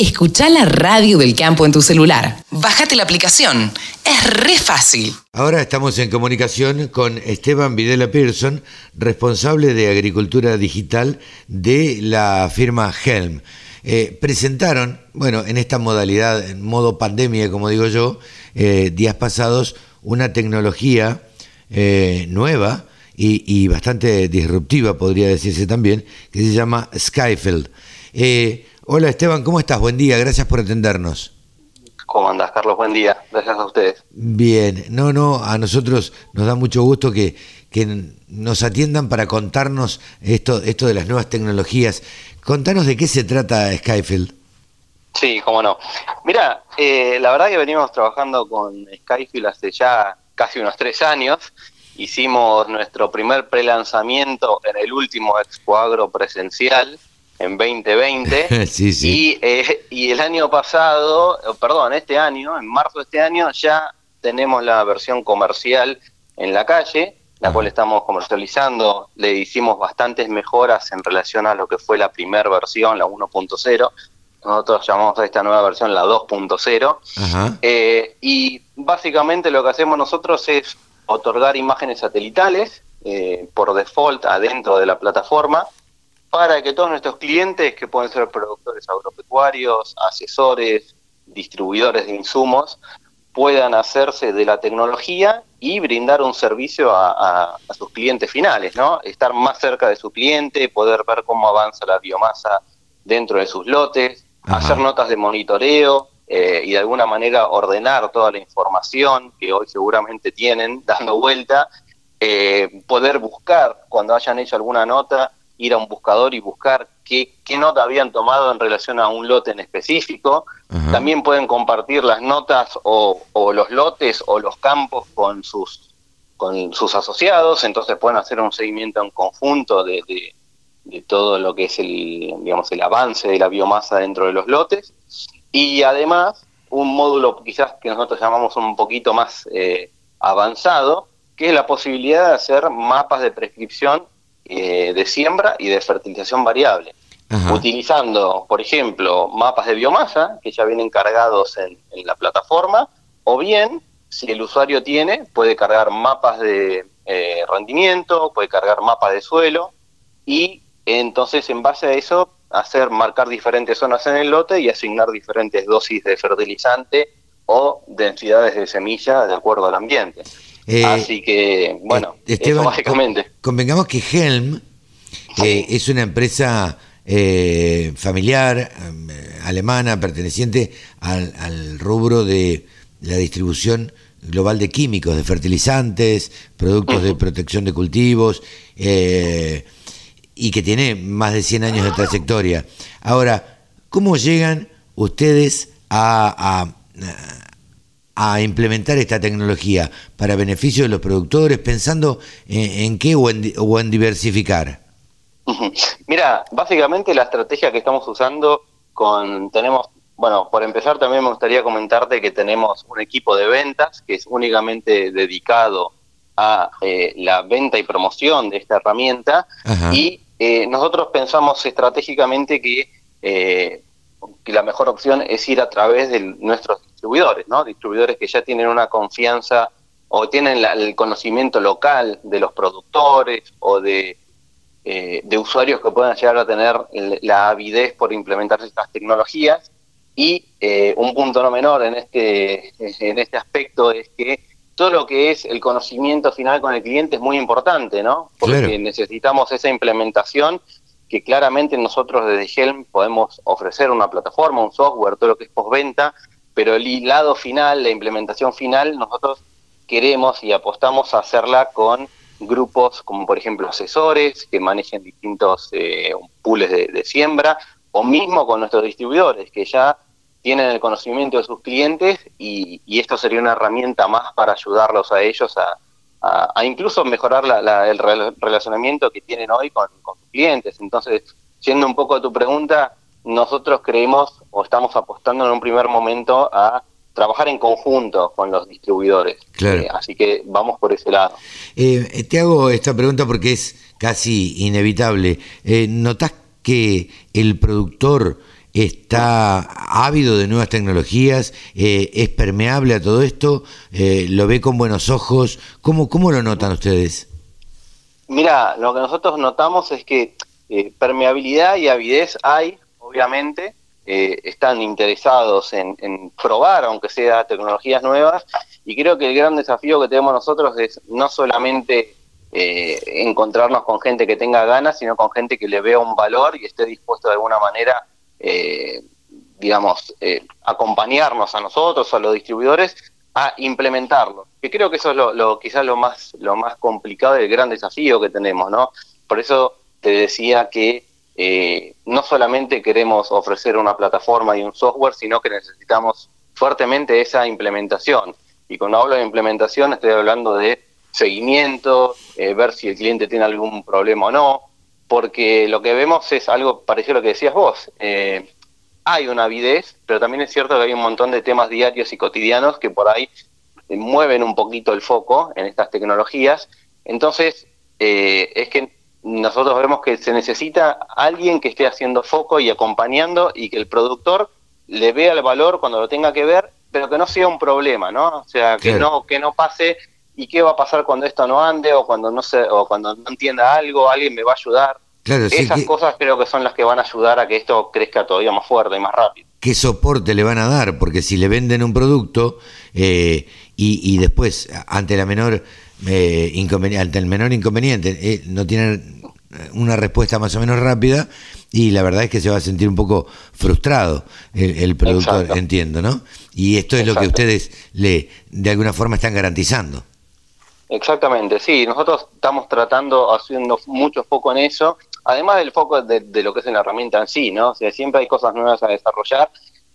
Escucha la radio del campo en tu celular. Bájate la aplicación. Es re fácil. Ahora estamos en comunicación con Esteban Videla Pearson, responsable de Agricultura Digital de la firma Helm. Eh, presentaron, bueno, en esta modalidad, en modo pandemia, como digo yo, eh, días pasados, una tecnología eh, nueva y, bastante disruptiva, podría decirse también, que se llama Skyfield. Hola Esteban, ¿cómo estás? Buen día, gracias por atendernos. ¿Cómo andás, Carlos? Buen día. Gracias a ustedes. Bien, no, no, a nosotros nos da mucho gusto que, que nos atiendan para contarnos esto, esto de las nuevas tecnologías. Contanos de qué se trata Skyfield. Sí, cómo no. Mira, eh, la verdad que venimos trabajando con Skyfield hace ya casi unos tres años. Hicimos nuestro primer pre-lanzamiento en el último Expo Agro presencial en 2020. sí, sí. Y, eh, y el año pasado, perdón, este año, en marzo de este año, ya tenemos la versión comercial en la calle la cual estamos comercializando. Le hicimos bastantes mejoras en relación a lo que fue la primera versión, la 1.0. Nosotros llamamos a esta nueva versión la 2.0. Eh, y básicamente lo que hacemos nosotros es otorgar imágenes satelitales eh, por default adentro de la plataforma para que todos nuestros clientes, que pueden ser productores agropecuarios, asesores, distribuidores de insumos, puedan hacerse de la tecnología y brindar un servicio a, sus clientes finales, ¿no? Estar más cerca de su cliente, poder ver cómo avanza la biomasa dentro de sus lotes, hacer notas de monitoreo eh, y de alguna manera ordenar toda la información que hoy seguramente tienen dando vuelta, eh, poder buscar cuando hayan hecho alguna nota, ir a un buscador y buscar qué, qué nota habían tomado en relación a un lote en específico, también pueden compartir las notas o, los lotes o los campos con sus con sus asociados, entonces pueden hacer un seguimiento en conjunto de, de, todo lo que es el digamos el avance de la biomasa dentro de los lotes. Y además un módulo quizás que nosotros llamamos un poquito más eh, avanzado, que es la posibilidad de hacer mapas de prescripción eh, de siembra y de fertilización variable utilizando, por ejemplo, mapas de biomasa que ya vienen cargados en, la plataforma, o bien, si el usuario tiene, puede cargar mapas de eh, rendimiento, puede cargar mapas de suelo, y entonces en base a eso hacer marcar diferentes zonas en el lote y asignar diferentes dosis de fertilizante o densidades de semilla de acuerdo al ambiente. Eh, Así que, bueno, eh, eso básicamente. Convengamos que Helm es una empresa eh, familiar, eh, alemana, perteneciente al, rubro de la distribución global de químicos, de fertilizantes, productos de protección de cultivos, eh, y que tiene más de 100 años de trayectoria. Ahora, ¿cómo llegan ustedes a, a, implementar esta tecnología para beneficio de los productores, pensando en, qué o en diversificar? Mira, básicamente la estrategia que estamos usando con tenemos, bueno, por empezar también me gustaría comentarte que tenemos un equipo de ventas que es únicamente dedicado a eh, la venta y promoción de esta herramienta. Y eh, nosotros pensamos estratégicamente que, eh, que la mejor opción es ir a través de nuestros distribuidores, ¿no? Distribuidores que ya tienen una confianza o tienen el conocimiento local de los productores o de eh, de usuarios que puedan llegar a tener la avidez por implementar estas tecnologías. Y eh, un punto no menor en este, en este aspecto es que todo lo que es el conocimiento final con el cliente es muy importante, ¿no? Porque necesitamos esa implementación que claramente nosotros desde Helm podemos ofrecer una plataforma, un software, todo lo que es postventa, pero el lado final, la implementación final, nosotros queremos y apostamos a hacerla con grupos como por ejemplo asesores que manejen distintos eh, pools de, siembra o mismo con nuestros distribuidores que ya tienen el conocimiento de sus clientes y, esto sería una herramienta más para ayudarlos a ellos a, incluso mejorar el relacionamiento que tienen hoy con, con sus clientes. Entonces, siendo un poco a tu pregunta, nosotros creemos o estamos apostando en un primer momento a trabajar en conjunto con los distribuidores. Eh, así que vamos por ese lado. Eh, te hago esta pregunta porque es casi inevitable. Eh, ¿Notás que el productor está ávido de nuevas tecnologías, eh, es permeable a todo esto, eh, lo ve con buenos ojos. ¿Cómo, ¿Cómo lo notan ustedes? Mira, lo que nosotros notamos es que eh, permeabilidad y avidez hay, obviamente, están interesados en, probar, aunque sea tecnologías nuevas, y creo que el gran desafío que tenemos nosotros es no solamente eh, encontrarnos con gente que tenga ganas, sino con gente que le vea un valor y esté dispuesto de alguna manera, eh, digamos, eh, acompañarnos a nosotros, a los distribuidores, a implementarlo. Que creo que eso es lo, quizás lo más, lo más complicado y el gran desafío que tenemos, ¿no? Por eso te decía que no solamente queremos ofrecer una plataforma y un software, sino que necesitamos fuertemente esa implementación. Y cuando hablo de implementación estoy hablando de seguimiento, eh, ver si el cliente tiene algún problema o no, porque lo que vemos es algo parecido a lo que decías vos. Eh, hay una avidez, pero también es cierto que hay un montón de temas diarios y cotidianos que por ahí eh, mueven un poquito el foco en estas tecnologías. Entonces, es que nosotros vemos que se necesita alguien que esté haciendo foco y acompañando y que el productor le vea el valor cuando lo tenga que ver, pero que no sea un problema, ¿no? O sea, que no que no pase y qué va a pasar cuando esto no ande o cuando no se, o cuando no entienda algo, alguien me va a ayudar. Esas cosas creo que son las que van a ayudar a que esto crezca todavía más fuerte y más rápido. ¿Qué soporte le van a dar? Porque si le venden un producto eh, y, después, ante la menor eh, inconveniente, ante el menor inconveniente, eh, no tienen una respuesta más o menos rápida y la verdad es que se va a sentir un poco frustrado el, productor, entiendo, ¿no? Y esto es lo que ustedes le de alguna forma están garantizando. Exactamente, sí, nosotros estamos tratando, haciendo mucho foco en eso, además del foco de, lo que es la herramienta en sí, ¿no? Siempre hay cosas nuevas a desarrollar,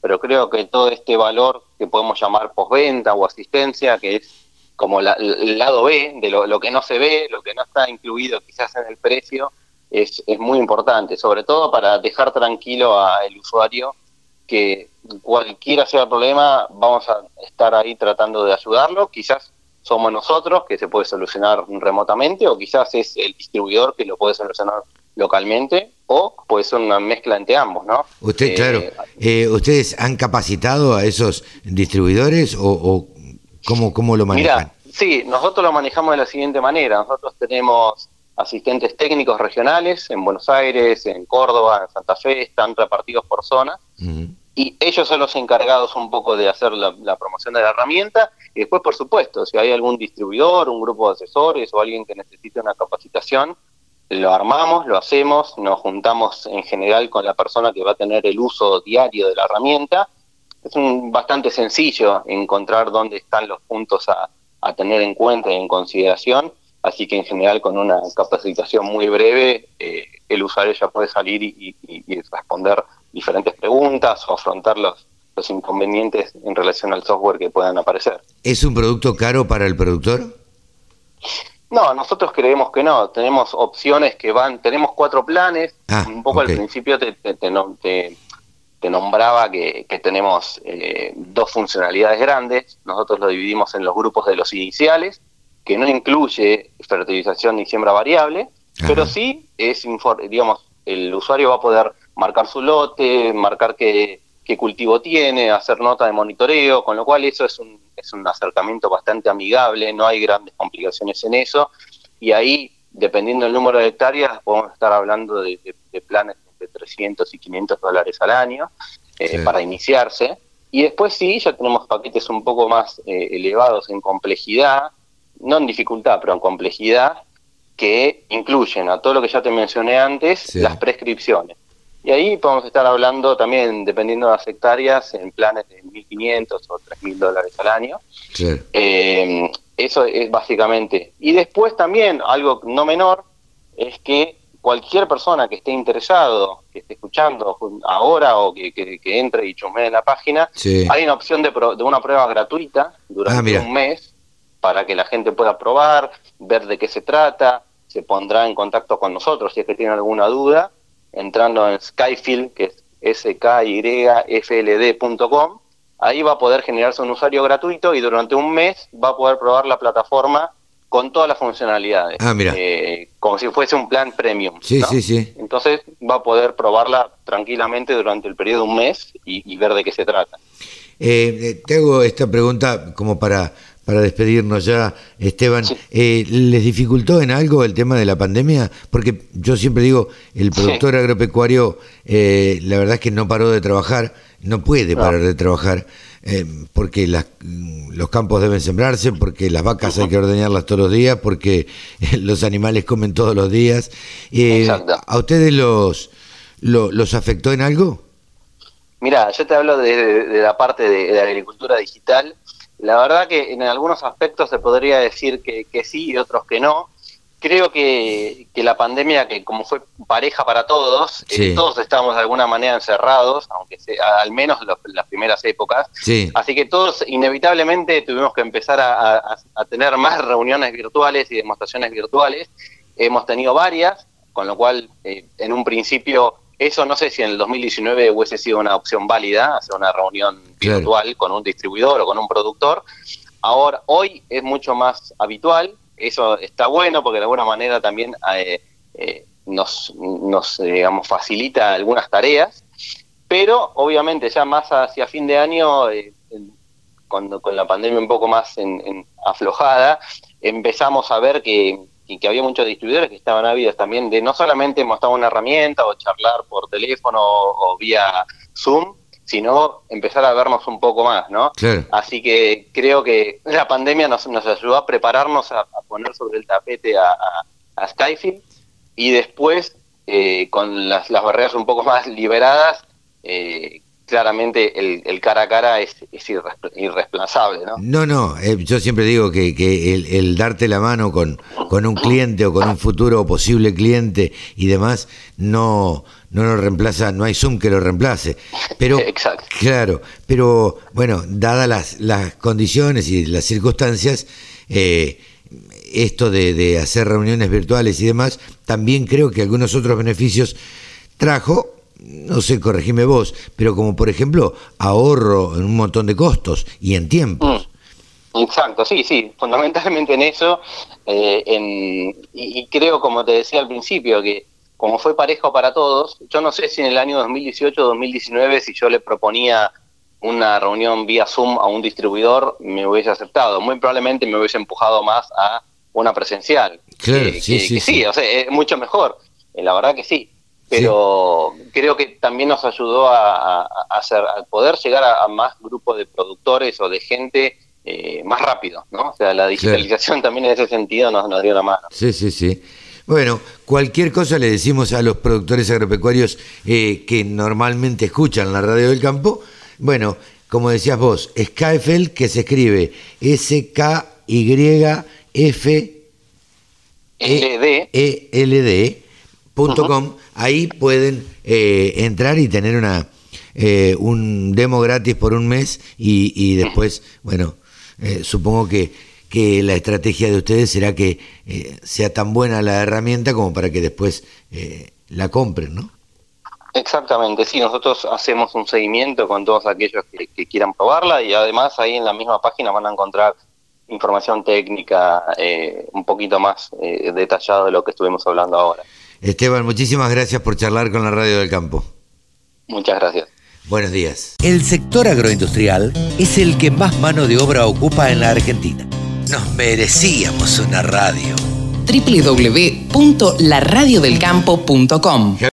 pero creo que todo este valor que podemos llamar postventa o asistencia, que es como el lado B de lo, que no se ve, lo que no está incluido quizás en el precio, es, es muy importante, sobre todo para dejar tranquilo al usuario que cualquiera sea el problema, vamos a estar ahí tratando de ayudarlo, quizás somos nosotros, que se puede solucionar remotamente, o quizás es el distribuidor que lo puede solucionar localmente, o puede ser una mezcla entre ambos, ¿no? Usted, eh, claro, eh, ¿ustedes han capacitado a esos distribuidores o, cómo, cómo lo manejan? Mira, sí, nosotros lo manejamos de la siguiente manera. Nosotros tenemos asistentes técnicos regionales en Buenos Aires, en Córdoba, en Santa Fe, están repartidos por zona y ellos son los encargados un poco de hacer la, promoción de la herramienta y después por supuesto si hay algún distribuidor, un grupo de asesores o alguien que necesite una capacitación lo armamos, lo hacemos, nos juntamos en general con la persona que va a tener el uso diario de la herramienta. Es un, bastante sencillo encontrar dónde están los puntos a, tener en cuenta y en consideración, así que en general con una capacitación muy breve eh, el usuario ya puede salir y responder diferentes preguntas o afrontar los, los inconvenientes en relación al software que puedan aparecer. ¿Es un producto caro para el productor? No, nosotros creemos que no. Tenemos opciones que van, tenemos cuatro planes. Ah, un poco al principio te, te, te, nombraba que, que tenemos eh, dos funcionalidades grandes. Nosotros lo dividimos en los grupos de los iniciales, que no incluye fertilización ni siembra variable, pero sí es, digamos, el usuario va a poder marcar su lote, marcar qué, cultivo tiene, hacer nota de monitoreo, con lo cual eso es un, es un acercamiento bastante amigable, no hay grandes complicaciones en eso, y ahí, dependiendo del número de hectáreas, podemos estar hablando de, planes de 300 y 500 dólares al año eh, para iniciarse, y después sí, ya tenemos paquetes un poco más eh, elevados en complejidad, no en dificultad, pero en complejidad, que incluyen a todo lo que ya te mencioné antes, las prescripciones. Y ahí podemos estar hablando también, dependiendo de las hectáreas, en planes de 1.500 o 3.000 dólares al año. Eh, eso es básicamente. Y después también, algo no menor, es que cualquier persona que esté interesado, que esté escuchando ahora o que, entre y chumee en la página, hay una opción de, de, una prueba gratuita durante ah, un mes para que la gente pueda probar, ver de qué se trata, se pondrá en contacto con nosotros si es que tiene alguna duda entrando en Skyfield, que es skyfld.com, ahí va a poder generarse un usuario gratuito y durante un mes va a poder probar la plataforma con todas las funcionalidades. Ah, mira. Eh, como si fuese un plan premium. Sí, sí, sí. Entonces va a poder probarla tranquilamente durante el periodo de un mes y, ver de qué se trata. Eh, eh, te hago esta pregunta como para, para despedirnos ya, Esteban. Eh, ¿Les dificultó en algo el tema de la pandemia? Porque yo siempre digo, el productor agropecuario, la verdad es que no paró de trabajar, no puede parar de trabajar. porque los campos deben sembrarse, porque las vacas hay que ordeñarlas todos los días, porque los animales comen todos los días. ¿A ustedes los, los afectó en algo? Mira, yo te hablo de, la parte de, la agricultura digital. La verdad que en algunos aspectos se podría decir que, sí y otros que no. Creo que, la pandemia, que como fue pareja para todos, eh, todos estábamos de alguna manera encerrados, aunque sea, al menos las primeras épocas. Así que todos inevitablemente tuvimos que empezar a, tener más reuniones virtuales y demostraciones virtuales. Hemos tenido varias, con lo cual eh, en un principio eso no sé si en el 2019 hubiese sido una opción válida, hacer una reunión virtual con un distribuidor o con un productor. Ahora, hoy es mucho más habitual, eso está bueno porque de alguna manera también eh, eh, nos, nos digamos, facilita algunas tareas, pero obviamente ya más hacia fin de año, eh, cuando con la pandemia un poco más en, aflojada, empezamos a ver que y que había muchos distribuidores que estaban ávidos también de no solamente mostrar una herramienta o charlar por teléfono o, vía Zoom, sino empezar a vernos un poco más, ¿no? Así que creo que la pandemia nos, nos ayudó a prepararnos a, poner sobre el tapete a, a, Skyfield y después, eh, con las, las barreras un poco más liberadas, eh, claramente el, el, cara a cara es, es irreemplazable, ¿no? No, no, eh, yo siempre digo que, que el, darte la mano con, con un cliente o con un futuro o posible cliente y demás no no lo reemplaza, no hay Zoom que lo reemplace. Pero, claro, pero bueno, dadas las, las condiciones y las circunstancias, eh, esto de, de hacer reuniones virtuales y demás, también creo que algunos otros beneficios trajo, no sé, corregime vos, pero como por ejemplo ahorro en un montón de costos y en tiempos. Mm, exacto, sí, sí, fundamentalmente en eso, eh, y, creo, como te decía al principio, que como fue parejo para todos, yo no sé si en el año 2018 o 2019, si yo le proponía una reunión vía Zoom a un distribuidor, me hubiese aceptado. Muy probablemente me hubiese empujado más a una presencial. Claro, sí, sí, sí, o sea, es mucho mejor. Eh, la verdad que sí pero creo que también nos ayudó a, hacer, a poder llegar a, más grupos de productores o de gente eh, más rápido, ¿no? O sea, la digitalización también en ese sentido nos, nos dio la mano. Sí, sí, sí. Bueno, cualquier cosa le decimos a los productores agropecuarios eh, que normalmente escuchan la radio del campo. Bueno, como decías vos, Skyfel, que se escribe S-K-Y-F-E-L-D ahí pueden eh, entrar y tener una eh, un demo gratis por un mes y, después, bueno, eh, supongo que, que la estrategia de ustedes será que sea tan buena la herramienta como para que después la compren, ¿no? Exactamente, sí, nosotros hacemos un seguimiento con todos aquellos que, quieran probarla y además ahí en la misma página van a encontrar información técnica un poquito más detallada de lo que estuvimos hablando ahora. Esteban, muchísimas gracias por charlar con la Radio del Campo. Muchas gracias. Buenos días. El sector agroindustrial es el que más mano de obra ocupa en la Argentina. Nos merecíamos una radio. www.laradiodelcampo.com